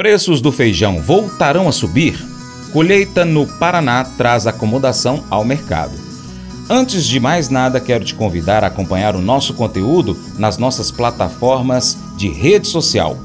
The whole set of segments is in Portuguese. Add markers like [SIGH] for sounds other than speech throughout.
Preços do feijão voltarão a subir? Colheita no Paraná traz acomodação ao mercado. Antes de mais nada, quero te convidar a acompanhar o nosso conteúdo nas nossas plataformas de rede social: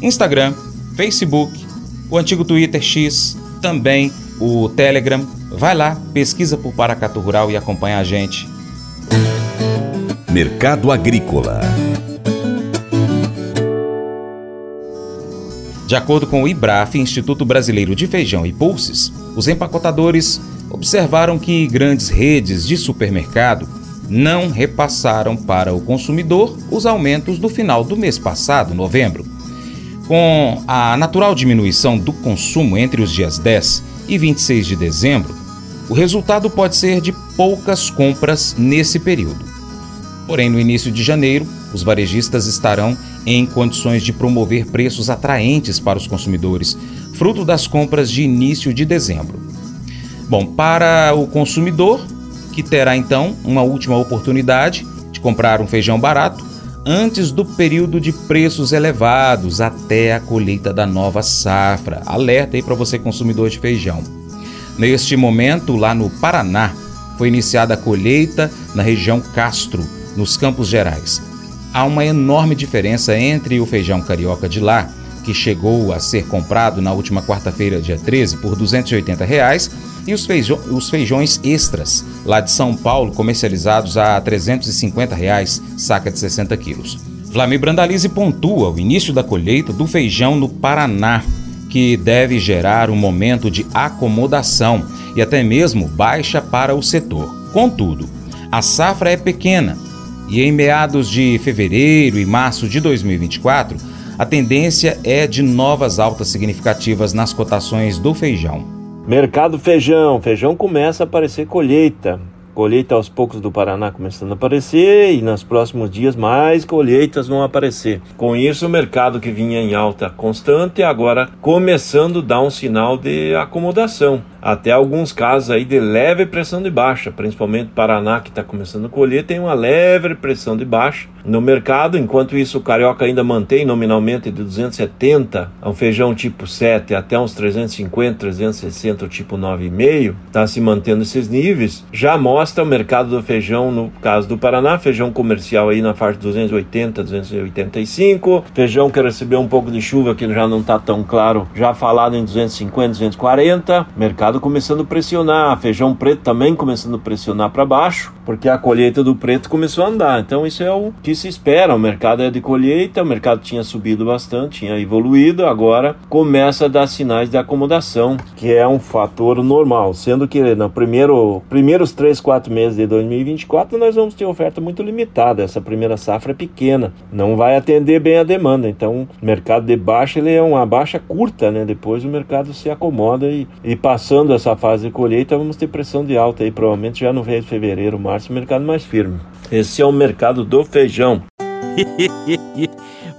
Instagram, Facebook, o antigo Twitter X, também o Telegram. Vai lá, pesquisa por Paracato Rural e acompanha a gente. Mercado Agrícola De acordo com o IBRAF, Instituto Brasileiro de Feijão e Pulses, os empacotadores observaram que grandes redes de supermercado não repassaram para o consumidor os aumentos do final do mês passado, novembro. Com a natural diminuição do consumo entre os dias 10 e 26 de dezembro, o resultado pode ser de poucas compras nesse período. Porém, no início de janeiro, os varejistas estarão em condições de promover preços atraentes para os consumidores, fruto das compras de início de dezembro. Bom, para o consumidor, que terá então uma última oportunidade de comprar um feijão barato antes do período de preços elevados até a colheita da nova safra. Alerta aí para você consumidor de feijão. Neste momento, lá no Paraná, foi iniciada a colheita na região Castro, nos Campos Gerais há uma enorme diferença entre o feijão carioca de lá, que chegou a ser comprado na última quarta-feira, dia 13, por 280 reais, e os, feijão, os feijões extras, lá de São Paulo, comercializados a 350 reais, saca de 60 quilos. Flamir Brandalize pontua o início da colheita do feijão no Paraná, que deve gerar um momento de acomodação e até mesmo baixa para o setor. Contudo, a safra é pequena e em meados de fevereiro e março de 2024, a tendência é de novas altas significativas nas cotações do feijão. Mercado feijão. Feijão começa a aparecer colheita. Colheita aos poucos do Paraná começando a aparecer e nos próximos dias mais colheitas vão aparecer. Com isso, o mercado que vinha em alta constante agora começando a dar um sinal de acomodação até alguns casos aí de leve pressão de baixa, principalmente Paraná que está começando a colher tem uma leve pressão de baixa no mercado, enquanto isso o carioca ainda mantém nominalmente de 270 a um feijão tipo 7 até uns 350, 360 o tipo 9,5, está se mantendo esses níveis, já mostra o mercado do feijão no caso do Paraná, feijão comercial aí na faixa de 280, 285, feijão que recebeu um pouco de chuva que já não está tão claro, já falado em 250, 240, mercado mercado começando a pressionar, feijão preto também começando a pressionar para baixo, porque a colheita do preto começou a andar. Então isso é o que se espera. O mercado é de colheita, o mercado tinha subido bastante, tinha evoluído, agora começa a dar sinais de acomodação, que é um fator normal, sendo que no primeiro primeiros 3, 4 meses de 2024 nós vamos ter oferta muito limitada. Essa primeira safra é pequena, não vai atender bem a demanda. Então, mercado de baixa ele é uma baixa curta, né? Depois o mercado se acomoda e, e passando passando essa fase de colheita, vamos ter pressão de alta aí, provavelmente já no mês de fevereiro, março, o mercado mais firme. Esse é o mercado do feijão. [LAUGHS]